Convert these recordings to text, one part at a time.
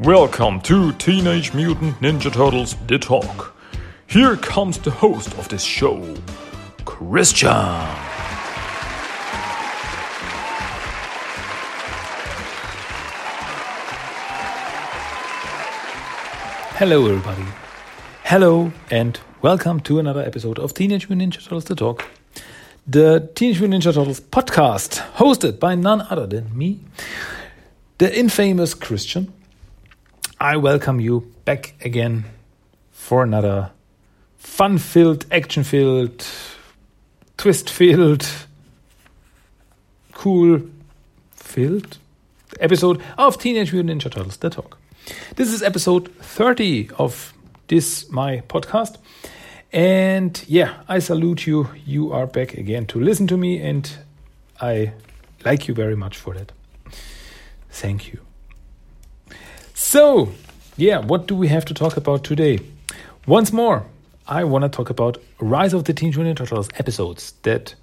Welcome to Teenage Mutant Ninja Turtles The Talk. Here comes the host of this show, Christian. Hello, everybody. Hello, and welcome to another episode of Teenage Mutant Ninja Turtles The Talk, the Teenage Mutant Ninja Turtles podcast, hosted by none other than me, the infamous Christian. I welcome you back again for another fun filled, action filled, twist filled, cool filled episode of Teenage Mutant Ninja Turtles The Talk. This is episode 30 of this, my podcast. And yeah, I salute you. You are back again to listen to me, and I like you very much for that. Thank you. So, yeah, what do we have to talk about today? Once more, I want to talk about Rise of the Teenage Mutant Turtles episodes that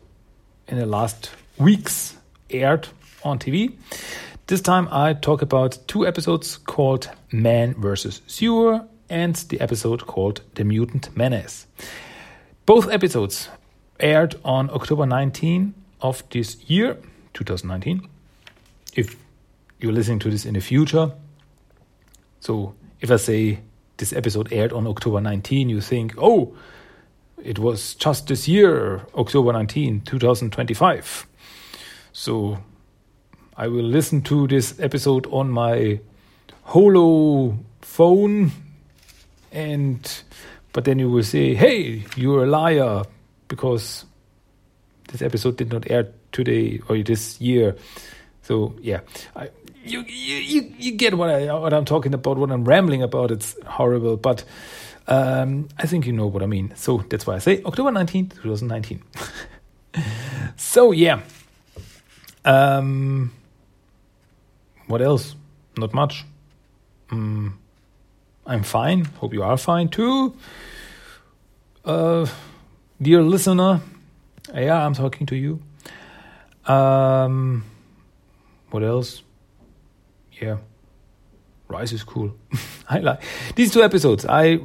in the last weeks aired on TV. This time I talk about two episodes called Man vs. Sewer and the episode called The Mutant Menace. Both episodes aired on October 19 of this year, 2019. If you're listening to this in the future, so if I say this episode aired on October 19, you think, oh, it was just this year, October 19, 2025. So I will listen to this episode on my holo phone and but then you will say hey you're a liar because this episode did not air today or this year so yeah I, you, you you get what I what I'm talking about what I'm rambling about it's horrible but um, I think you know what I mean so that's why I say October 19th 2019 so yeah um what else? Not much. Mm, I'm fine. Hope you are fine too. Uh, dear listener, yeah, I'm talking to you. Um, what else? Yeah, Rise is cool. I like these two episodes. I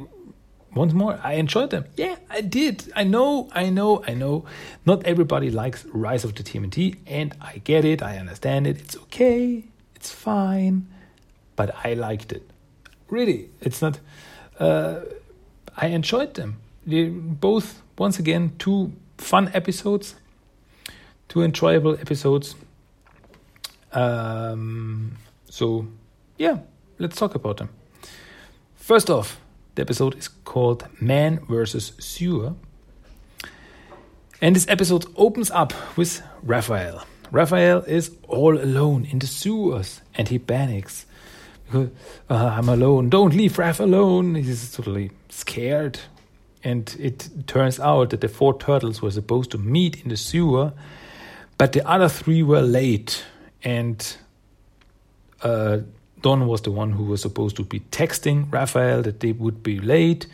once more, I enjoyed them. Yeah, I did. I know, I know, I know. Not everybody likes Rise of the TMNT, and I get it. I understand it. It's okay. It's fine, but I liked it. Really, it's not. Uh, I enjoyed them. They both, once again, two fun episodes, two enjoyable episodes. Um, so, yeah, let's talk about them. First off, the episode is called Man versus Sewer. And this episode opens up with Raphael. Raphael is all alone in the sewers and he panics. Because, uh, I'm alone. Don't leave Raph alone. He's totally scared. And it turns out that the four turtles were supposed to meet in the sewer, but the other three were late. And uh, Don was the one who was supposed to be texting Raphael that they would be late.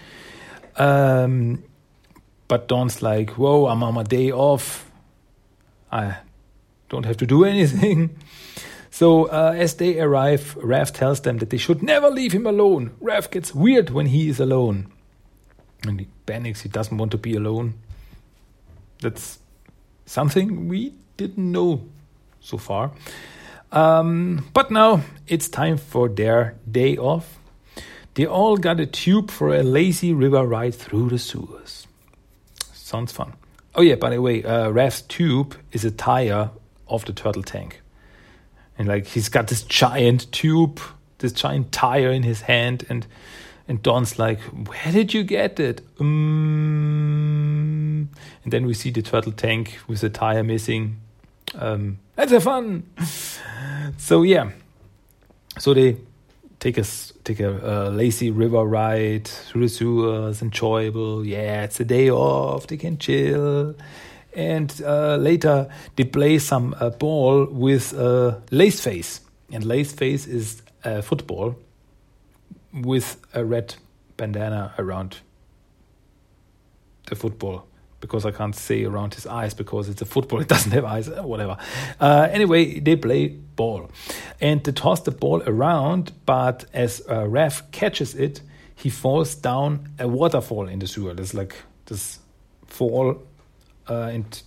Um, but Don's like, Whoa, I'm on my day off. I don't have to do anything. So uh, as they arrive, Raph tells them that they should never leave him alone. Raph gets weird when he is alone. And he panics, he doesn't want to be alone. That's something we didn't know so far. Um, but now it's time for their day off. They all got a tube for a lazy river ride through the sewers. Sounds fun. Oh, yeah, by the way, uh, Raph's tube is a tire of the turtle tank. And like he's got this giant tube, this giant tire in his hand, and and Don's like, "Where did you get it?" Um, and then we see the turtle tank with the tire missing. Um, that's a fun. so yeah, so they take a take a, a, lazy river ride through the sewers, enjoyable. Yeah, it's a day off. They can chill and uh, later they play some uh, ball with uh, lace face. And lace face is a football with a red bandana around the football because I can't see around his eyes because it's a football. It doesn't have eyes, whatever. Uh, anyway, they play ball, and they toss the ball around. But as uh, catches it, he falls down a waterfall in the sewer. There's like this fall, uh, and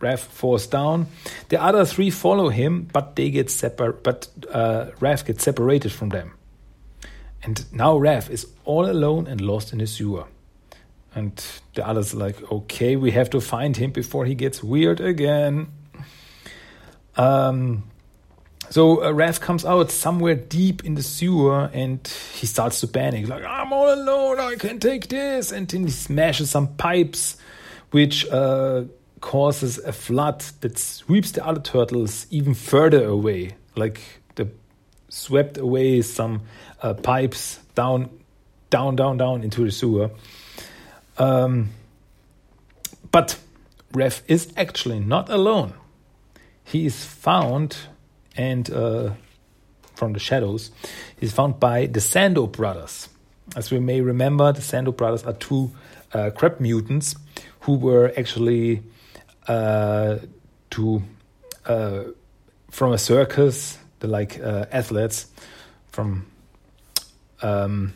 Raph falls down. The other three follow him, but they get separ- But uh, gets separated from them, and now Raph is all alone and lost in the sewer. And the others like, okay, we have to find him before he gets weird again. Um, so uh, Raph comes out somewhere deep in the sewer and he starts to panic. Like, I'm all alone, I can take this. And then he smashes some pipes, which uh, causes a flood that sweeps the other turtles even further away. Like the swept away some uh, pipes down, down, down, down into the sewer. Um, but Raph is actually not alone. He is found and uh, from the shadows, he's found by the Sando brothers. As we may remember, the Sando brothers are two uh, crab mutants who were actually uh, uh, from a circus, the like uh, athletes from um,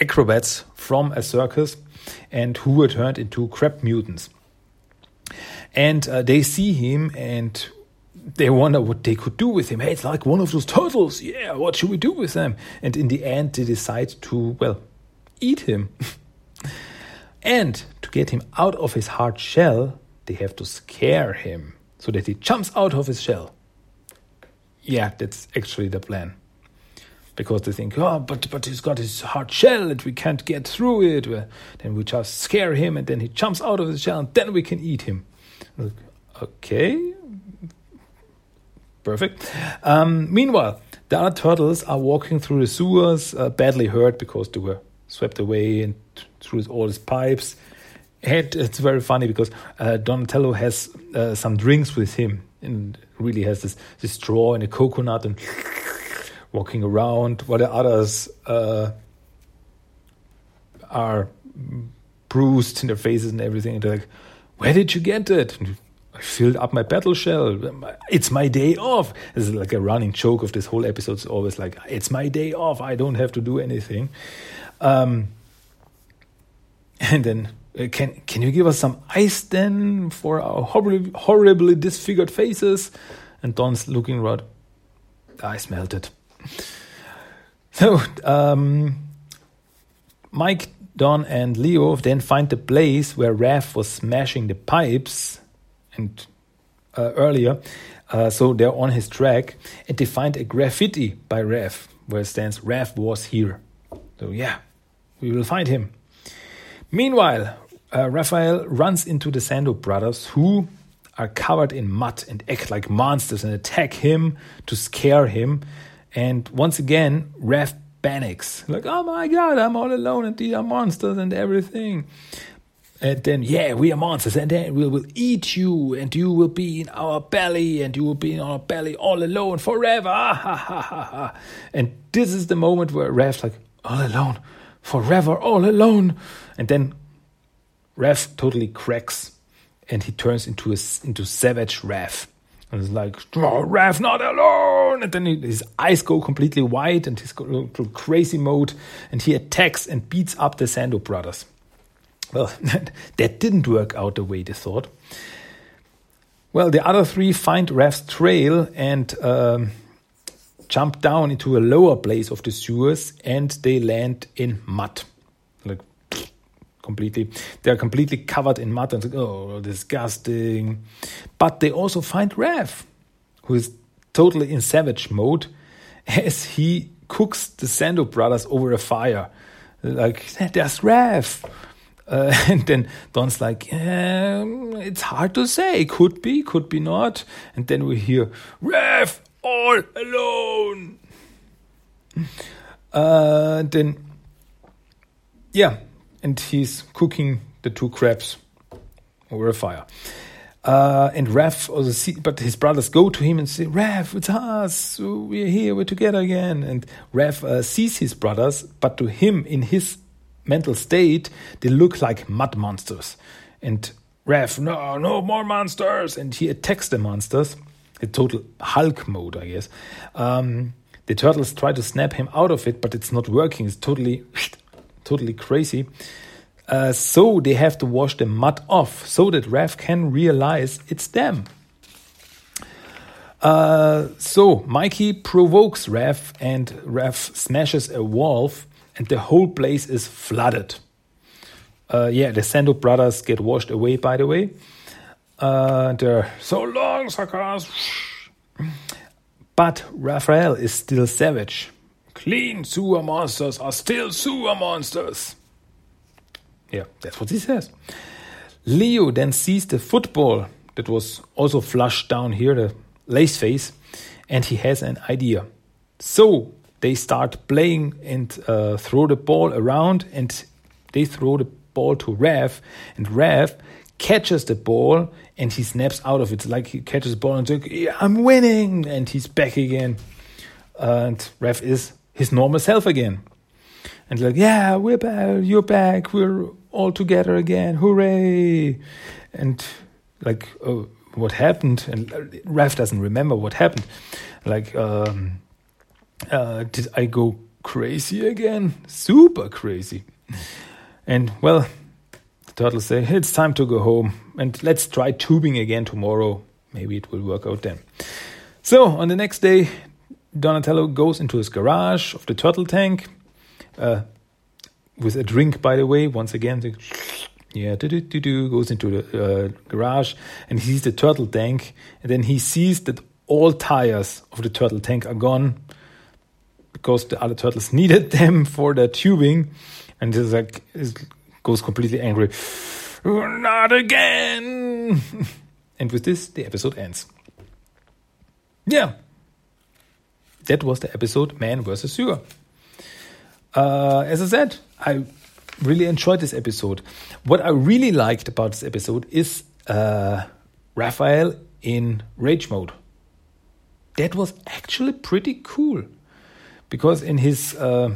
acrobats from a circus and who were turned into crab mutants. And uh, they see him and they wonder what they could do with him. Hey, it's like one of those turtles. Yeah, what should we do with them? And in the end, they decide to, well, eat him. and to get him out of his hard shell, they have to scare him so that he jumps out of his shell. Yeah, that's actually the plan because they think, oh, but but he's got his hard shell and we can't get through it. Then we just scare him and then he jumps out of his shell and then we can eat him. Okay, perfect. Um, meanwhile, the other turtles are walking through the sewers, uh, badly hurt because they were swept away and through all his pipes. And it's very funny because uh, Donatello has uh, some drinks with him and really has this, this straw and a coconut and walking around, while the others uh, are bruised in their faces and everything. And they're like, "Where did you get it?" I filled up my battle shell. It's my day off. This is like a running joke of this whole episode. It's always like, "It's my day off. I don't have to do anything." Um, and then uh, can can you give us some ice then for our horribly, horribly disfigured faces? And Don's looking around. The ice melted. So, um, Mike, Don, and Leo then find the place where Raph was smashing the pipes and uh, earlier. Uh, so they're on his track and they find a graffiti by Raph where it stands Raph was here. So, yeah, we will find him. Meanwhile, uh, Raphael runs into the Sando brothers who are covered in mud and act like monsters and attack him to scare him. And once again, Raph panics. Like, oh my god, I'm all alone and these are monsters and everything. And then, yeah, we are monsters, and then we will eat you, and you will be in our belly, and you will be in our belly all alone forever. Ah, ha. And this is the moment where Raph's like, all alone, forever, all alone. And then Raph totally cracks, and he turns into a, into savage Raph. And it's like, Raph, not alone! And then his eyes go completely white and he's going crazy mode and he attacks and beats up the Sando brothers. Well, that didn't work out the way they thought. Well, the other three find Raph's trail and um, jump down into a lower place of the sewers and they land in mud. Like, completely. They're completely covered in mud and oh, disgusting. But they also find Raph, who is totally in savage mode, as he cooks the Sando brothers over a fire. Like, there's Raph. Uh, and then Don's like, um, it's hard to say. Could be, could be not. And then we hear, Raph, all alone. Uh, then, yeah, and he's cooking the two crabs over a fire. Uh, and Raph but his brothers go to him and say, Raph, it's us. We're here. We're together again. And Raph uh, sees his brothers, but to him, in his mental state, they look like mud monsters. And Raph, no, no more monsters. And he attacks the monsters. A total Hulk mode, I guess. Um, the turtles try to snap him out of it, but it's not working. It's totally, totally crazy. Uh, so they have to wash the mud off so that Raph can realize it's them. Uh, so Mikey provokes Raph, and Raph smashes a valve, and the whole place is flooded. Uh, yeah, the Sando brothers get washed away, by the way. Uh, they're so long, suckers. But Raphael is still savage. Clean sewer monsters are still sewer monsters. Yeah, that's what he says. Leo then sees the football that was also flushed down here, the lace face, and he has an idea. So they start playing and uh, throw the ball around, and they throw the ball to Raph, and Raph catches the ball and he snaps out of it. Like he catches the ball and says, yeah, I'm winning, and he's back again. and Raph is his normal self again. And like, yeah, we're back, you're back, we're all together again, hooray! And like, oh, what happened? And Raph doesn't remember what happened. Like, um, uh, did I go crazy again? Super crazy. And well, the turtles say, it's time to go home and let's try tubing again tomorrow. Maybe it will work out then. So on the next day, Donatello goes into his garage of the turtle tank uh, with a drink, by the way. Once again, the, yeah, do do do do goes into the uh, garage and he sees the turtle tank, and then he sees that all tires of the turtle tank are gone because the other turtles needed them for their tubing, and he's like he goes completely angry. Not again! and with this, the episode ends. Yeah, that was the episode Man vs. Sewer. Uh, as I said, I really enjoyed this episode. What I really liked about this episode is uh, Raphael in rage mode. That was actually pretty cool because in his uh,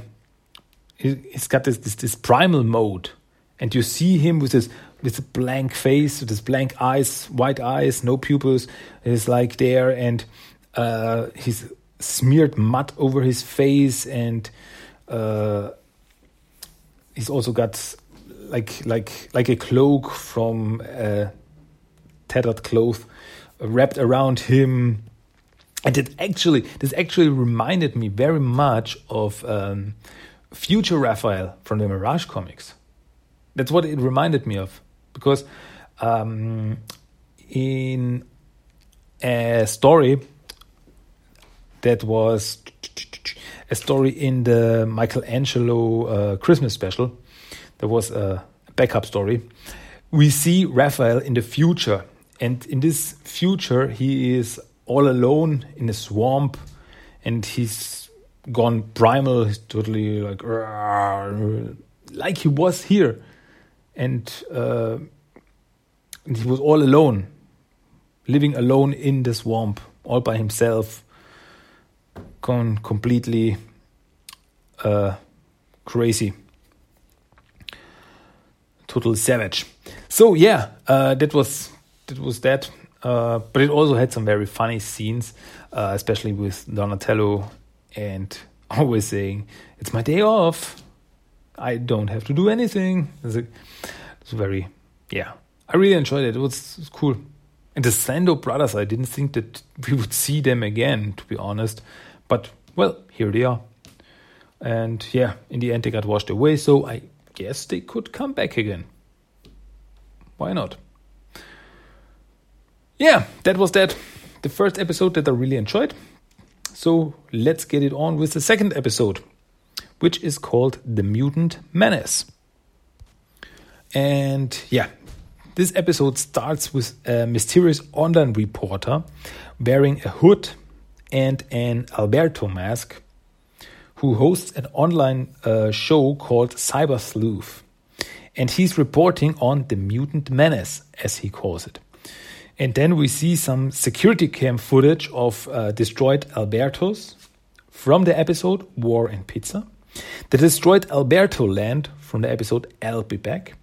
he's got this, this, this primal mode, and you see him with this with a blank face, with his blank eyes, white eyes, no pupils. He's like there, and uh, he's smeared mud over his face, and uh, he's also got like like like a cloak from a tattered cloth wrapped around him. And it actually this actually reminded me very much of um, future raphael from the mirage comics. That's what it reminded me of because um, in a story that was a story in the Michelangelo uh, Christmas special. There was a backup story. We see Raphael in the future, and in this future, he is all alone in a swamp, and he's gone primal. He's totally like like he was here, and, uh, and he was all alone, living alone in the swamp, all by himself gone completely uh, crazy. Total savage. So yeah, uh, that was that was that. Uh, but it also had some very funny scenes, uh, especially with Donatello and always saying, "It's my day off. I don't have to do anything." It's, a, it's very, yeah. I really enjoyed it. It was, it was cool. And the Sando brothers, I didn't think that we would see them again, to be honest. But well, here they are. And yeah, in the end, they got washed away, so I guess they could come back again. Why not? Yeah, that was that. The first episode that I really enjoyed. So let's get it on with the second episode, which is called The Mutant Menace. And yeah, this episode starts with a mysterious online reporter wearing a hood and an Albearto mask who hosts an online uh, show called Cyber Sleuth. And he's reporting on the mutant menace, as he calls it. And then we see some security cam footage of uh, destroyed Albeartos from the episode War and Pizza, the destroyed Albearto land from the episode I'll Be Back,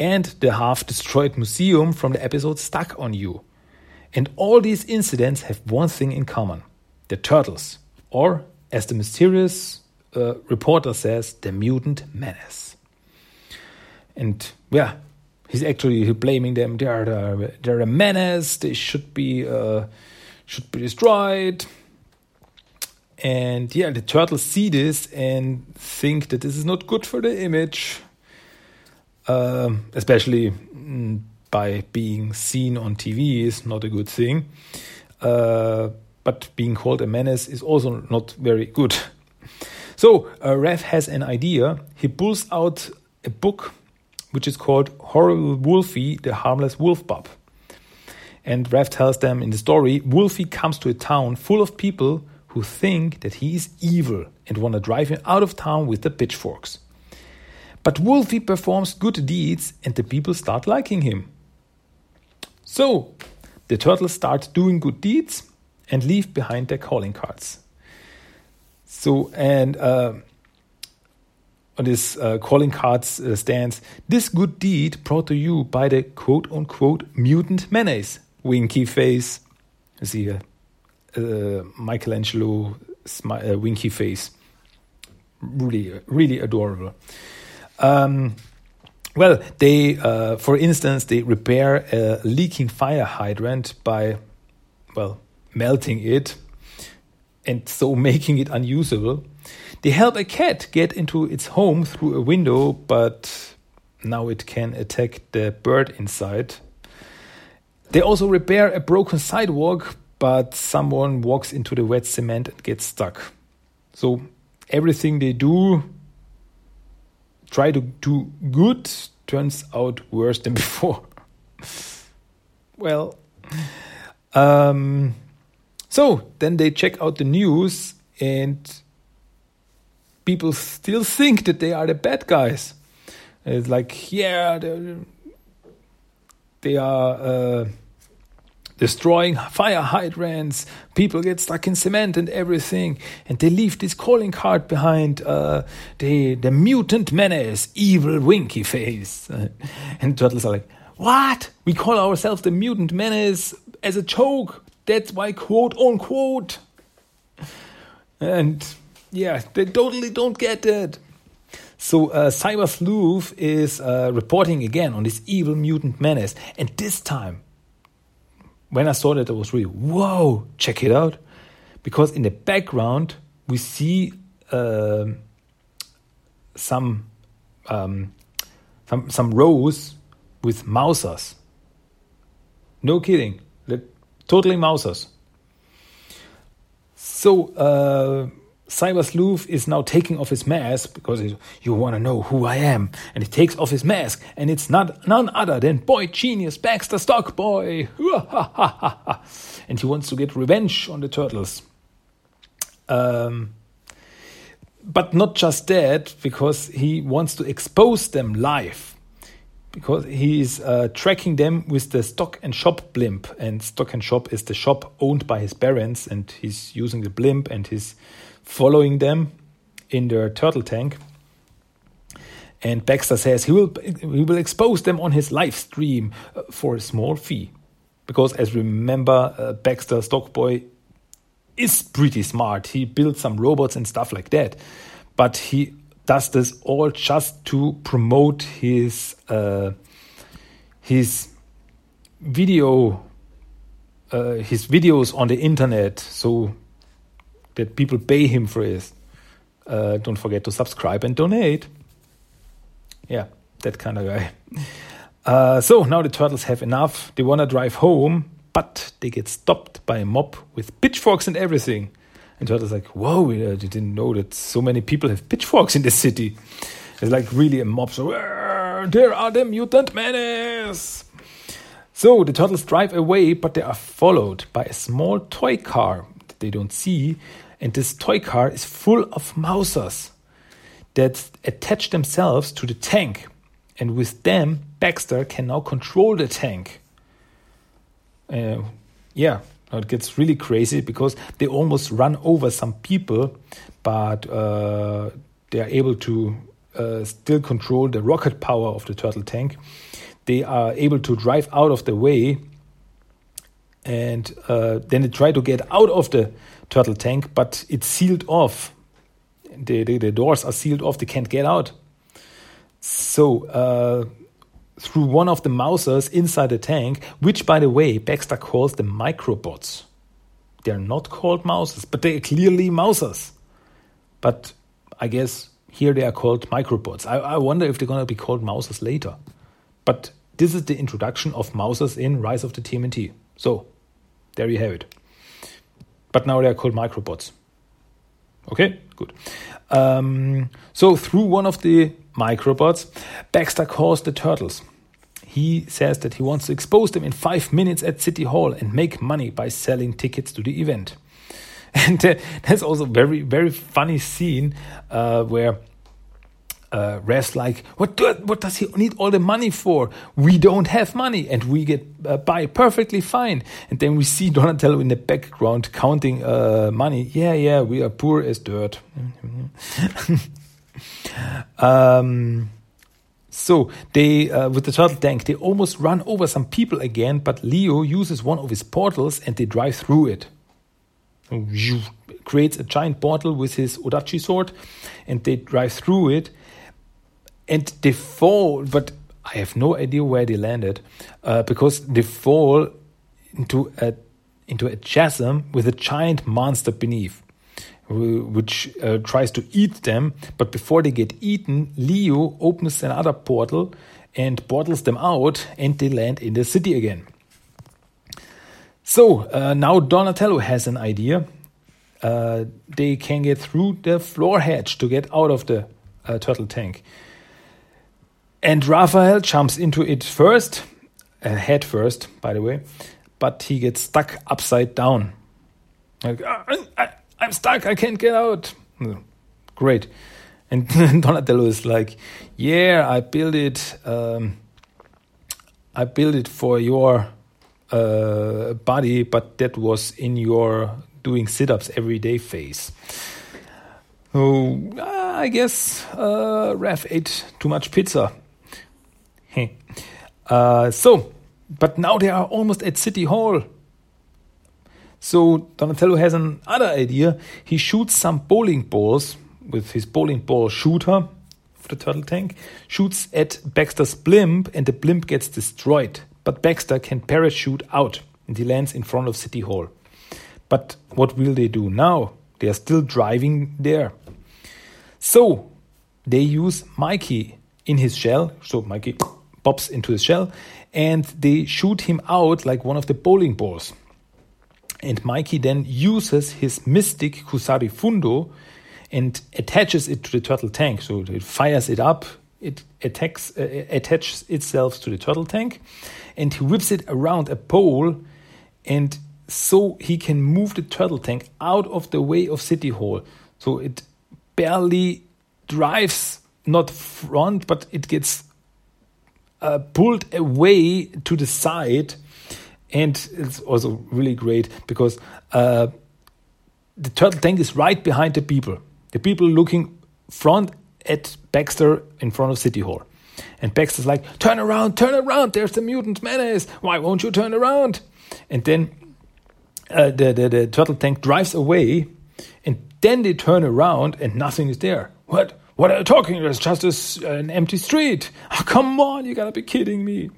and the half destroyed museum from the episode Stuck on You. And all these incidents have one thing in common the turtles, or as the mysterious uh, reporter says, the mutant menace. And yeah, he's actually blaming them. They are the, they're a menace. They should be uh, should be destroyed. And yeah, the turtles see this and think that this is not good for the image, um, especially mm, by being seen on TV is not a good thing. But being called a menace is also not very good. So uh, Raph has an idea. He pulls out a book which is called Horrible Wolfie, the Harmless Wolf Pup. And Raph tells them in the story Wolfie comes to a town full of people who think that he is evil and want to drive him out of town with the pitchforks. But Wolfie performs good deeds and the people start liking him. So, the turtles start doing good deeds and leave behind their calling cards. So, and uh, on this uh, calling cards uh, stands this good deed brought to you by the quote unquote mutant menace. Winky face. You see a, uh, Michelangelo uh, winky face. Really, really adorable. Um, well, they, uh, for instance, they repair a leaking fire hydrant by, well, melting it and so making it unusable. They help a cat get into its home through a window, but now it can attack the bird inside. They also repair a broken sidewalk, but someone walks into the wet cement and gets stuck. So everything they do, try to do good, turns out worse than before. well, um, so then they check out the news and people still think that they are the bad guys. It's like, yeah, they are uh, destroying fire hydrants. People get stuck in cement and everything, and they leave this calling card behind. Uh, the the mutant menace, evil winky face, and turtles are like, "What? We call ourselves the mutant menace as a joke? That's why quote unquote." And yeah, they totally don't get it. So uh, Cyber Sleuth is uh, reporting again on this evil mutant menace, and this time, when I saw that, I was really whoa! Check it out, because in the background we see uh, some um, some some rows with mousers. No kidding, totally mousers. So uh, Cyber Sleuth is now taking off his mask because you want to know who I am. And he takes off his mask, and it's not none other than Boy Genius Baxter Stockboy. and he wants to get revenge on the turtles. Um, but not just that, because he wants to expose them live. Because he's uh, tracking them with the Stock and Shop blimp, and Stock and Shop is the shop owned by his parents, and he's using the blimp and he's following them in their turtle tank. And Baxter says he will he will expose them on his live stream uh, for a small fee, because as remember, uh, Baxter Stockboy is pretty smart. He built some robots and stuff like that, but he does this all just to promote his uh, his video uh, his videos on the internet. So that people pay him for it. Uh, don't forget to subscribe and donate. Yeah, that kind of guy. Uh, so now the turtles have enough. They want to drive home, but they get stopped by a mob with pitchforks and everything. And turtles like, whoa, I didn't know that so many people have pitchforks in the city. It's like really a mob. So there are the mutant menace. So the turtles drive away, but they are followed by a small toy car that they don't see and this toy car is full of mousers that attach themselves to the tank. And with them, Baxter can now control the tank. Uh, yeah, it gets really crazy because they almost run over some people, but uh, they are able to uh, still control the rocket power of the turtle tank. They are able to drive out of the way, and uh, then they try to get out of the turtle tank, but it's sealed off. The, the, the doors are sealed off, they can't get out. So, uh, through one of the Mousers inside the tank, which, by the way, Baxter calls the microbots. They're not called Mousers, but they're clearly Mousers. But I guess here they are called microbots. I, I wonder if they're going to be called Mousers later. But this is the introduction of Mousers in Rise of the TMNT. So, there you have it. But now they are called microbots. Okay, good. Um, so, through one of the microbots, Baxter calls the turtles. He says that he wants to expose them in five minutes at City Hall and make money by selling tickets to the event. And uh, that's also a very, very funny scene uh, where uh, Raph's like, what, do, what does he need all the money for? We don't have money and we get uh, by perfectly fine. And then we see Donatello in the background counting uh, money. Yeah, yeah, we are poor as dirt. um, so they, uh, with the turtle tank, they almost run over some people again, but Leo uses one of his portals and they drive through it. Creates a giant portal with his Odachi sword, and they drive through it, and they fall. But I have no idea where they landed, uh, because they fall into a into a chasm with a giant monster beneath which uh, tries to eat them. But before they get eaten, Leo opens another portal and portals them out, and they land in the city again. So uh, now Donatello has an idea. Uh, they can get through the floor hatch to get out of the uh, turtle tank. And Raphael jumps into it first, uh, head first, by the way, but he gets stuck upside down. Like, I, I'm stuck. I can't get out. Great. And Donatello is like, yeah, I built it. Um, I built it for your uh, body, but that was in your doing sit-ups every day phase. So I guess uh, ate too much pizza. Uh, so, but now they are almost at City Hall. So Donatello has another idea. He shoots some bowling balls with his bowling ball shooter for the turtle tank, shoots at Baxter's blimp, and the blimp gets destroyed. But Baxter can parachute out and he lands in front of City Hall. But what will they do now? They are still driving there. So they use Mikey in his shell. So Mikey pops into his shell and they shoot him out like one of the bowling balls. And Mikey then uses his mystic Kusari Fundo and attaches it to the turtle tank. So it fires it up, it attacks, uh, attaches itself to the turtle tank, and he whips it around a pole, and so he can move the turtle tank out of the way of City Hall. So it barely drives, not front, but it gets uh, pulled away to the side and it's also really great because uh, the turtle tank is right behind the people. The people looking front at Baxter in front of City Hall. And Baxter's like, turn around, turn around, there's the mutant menace. Why won't you turn around? And then uh, the, the, the turtle tank drives away, and then they turn around and nothing is there. What? What are you talking? It's just a, an empty street. Oh, come on, you gotta be kidding me.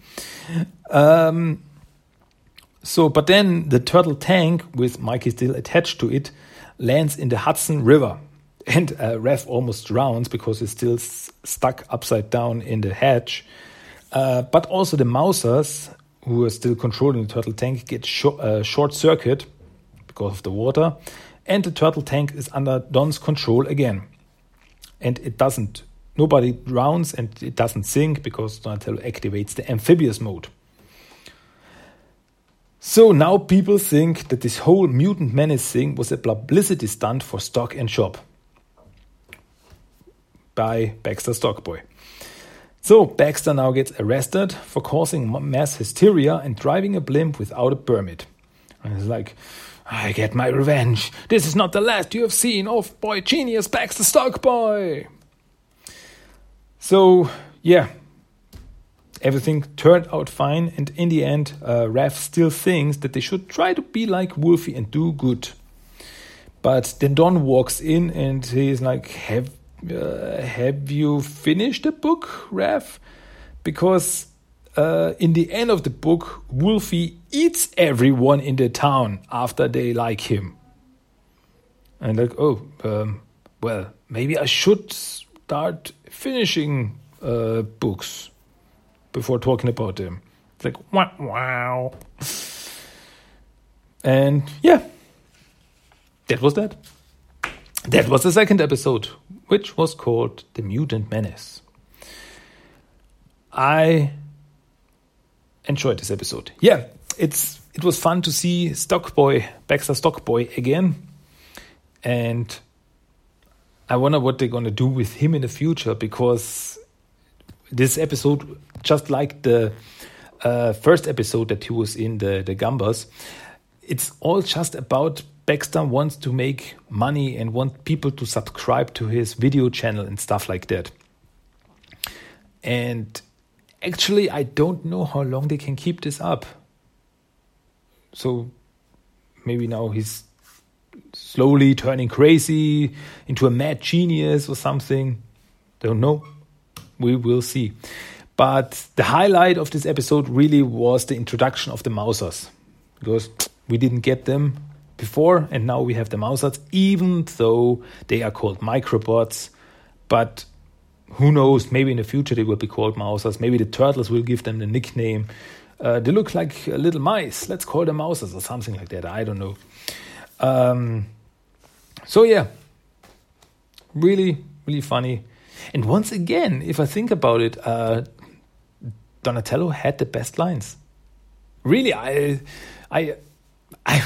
Um, so, but then the turtle tank with Mikey still attached to it lands in the Hudson River. And uh, Raph almost drowns because he's still stuck upside down in the hatch. Uh, but also the Mousers, who are still controlling the turtle tank, get sh uh, short circuit because of the water. And the turtle tank is under Don's control again. And it doesn't, nobody drowns and it doesn't sink because Donatello activates the amphibious mode. So now people think that this whole mutant menace thing was a publicity stunt for Stock and Shop by Baxter Stockboy. So Baxter now gets arrested for causing mass hysteria and driving a blimp without a permit. And he's like, I get my revenge. This is not the last you have seen of boy genius Baxter Stockboy. So, yeah, everything turned out fine. And in the end, uh, Raph still thinks that they should try to be like Wolfie and do good. But then Don walks in and he's like, Have, uh, have you finished the book, Raph? Because uh, in the end of the book, Wolfie eats everyone in the town after they like him. And like, oh, um, well, maybe I should start finishing uh, books before talking about them. It's like, wow, wow. And yeah, that was that. That was the second episode, which was called The Mutant Menace. I enjoyed this episode. Yeah, it's it was fun to see Stockboy, Baxter Stockboy again. And I wonder what they're going to do with him in the future because this episode, just like the uh, first episode that he was in, the, the Gambas, it's all just about Baxter wants to make money and want people to subscribe to his video channel and stuff like that. And actually, I don't know how long they can keep this up. So maybe now he's slowly turning crazy into a mad genius or something. Don't know. We will see. But the highlight of this episode really was the introduction of the Mousers because we didn't get them before and now we have the Mousers, even though they are called microbots. But who knows, maybe in the future they will be called Mousers. Maybe the Turtles will give them the nickname. Uh, they look like little mice. Let's call them Mousers or something like that. I don't know. Um, so yeah, really, really funny. And once again, if I think about it, uh, Donatello had the best lines. Really, I, I, I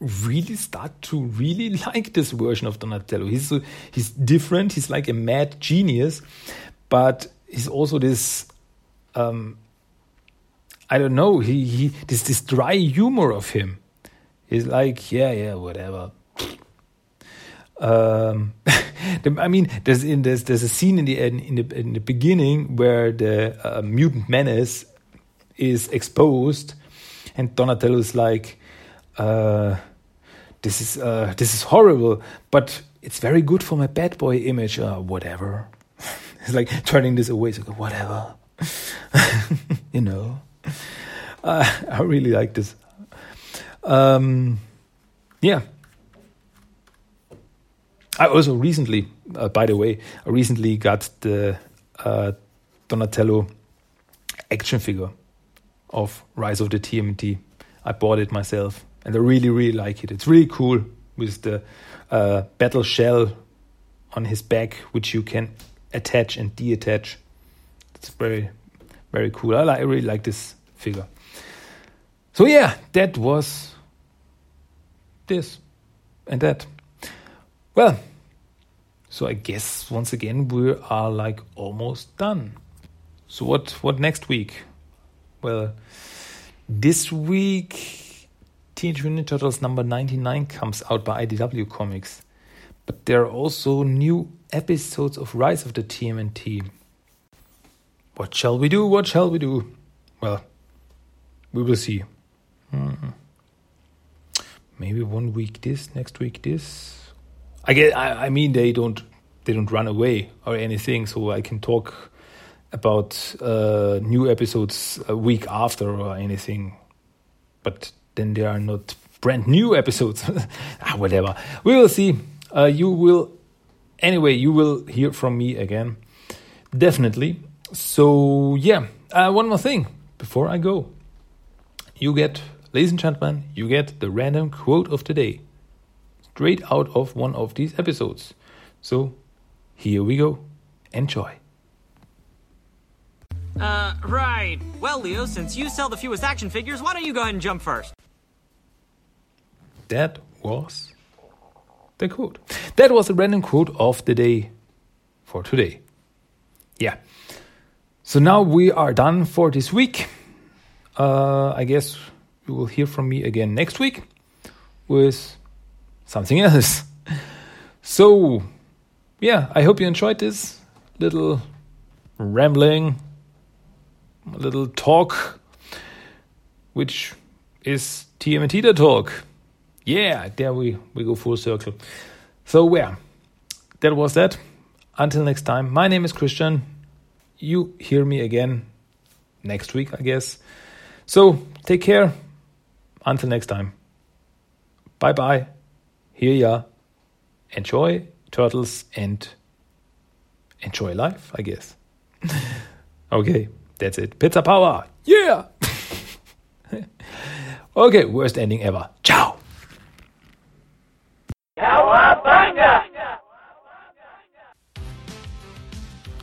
really start to really like this version of Donatello. He's so, he's different. He's like a mad genius, but he's also this. Um, I don't know. He he this this dry humor of him He's like, yeah, yeah, whatever. Um, I mean, there's in there's there's a scene in the in the in the beginning where the uh, mutant menace is exposed, and Donatello is like, uh, "This is uh, this is horrible, but it's very good for my bad boy image. Uh, whatever." it's like turning this away. So whatever, you know. Uh, I really like this. Um, yeah. I also recently, uh, by the way, I recently got the uh, Donatello action figure of Rise of the TMT. I bought it myself and I really, really like it. It's really cool with the uh, battle shell on his back, which you can attach and detach. It's very, very cool. I, like, I really like this figure. So, yeah, that was this and that. Well, so I guess once again we are like almost done. So what what next week? Well, this week Teenage Mutant Ninja Turtles number 99 comes out by IDW Comics. But there are also new episodes of Rise of the TMNT. What shall we do? What shall we do? Well, we will see. Mm maybe one week this, next week this. I get. I, I mean, they don't they don't run away or anything, so I can talk about uh, new episodes a week after or anything. But then there are not brand new episodes. ah, whatever. We will see. Uh, you will anyway. You will hear from me again, definitely. So yeah. Uh, one more thing before I go. You get Ladies and gentlemen, you get the random quote of the day, straight out of one of these episodes. So, here we go. Enjoy. Uh, right. Well, Leo, since you sell the fewest action figures, why don't you go ahead and jump first? That was the quote. That was the random quote of the day for today. Yeah. So now we are done for this week. Uh, I guess you will hear from me again next week with something else. So, yeah, I hope you enjoyed this little rambling, little talk, which is TMNT the talk. Yeah, there we, we go full circle. So, yeah, that was that. Until next time, my name is Christian. You hear me again next week, I guess. So, take care. Until next time. Bye bye. Here ya. Enjoy turtles and enjoy life, I guess. okay, that's it. Pizza power. Yeah. okay, worst ending ever. Ciao.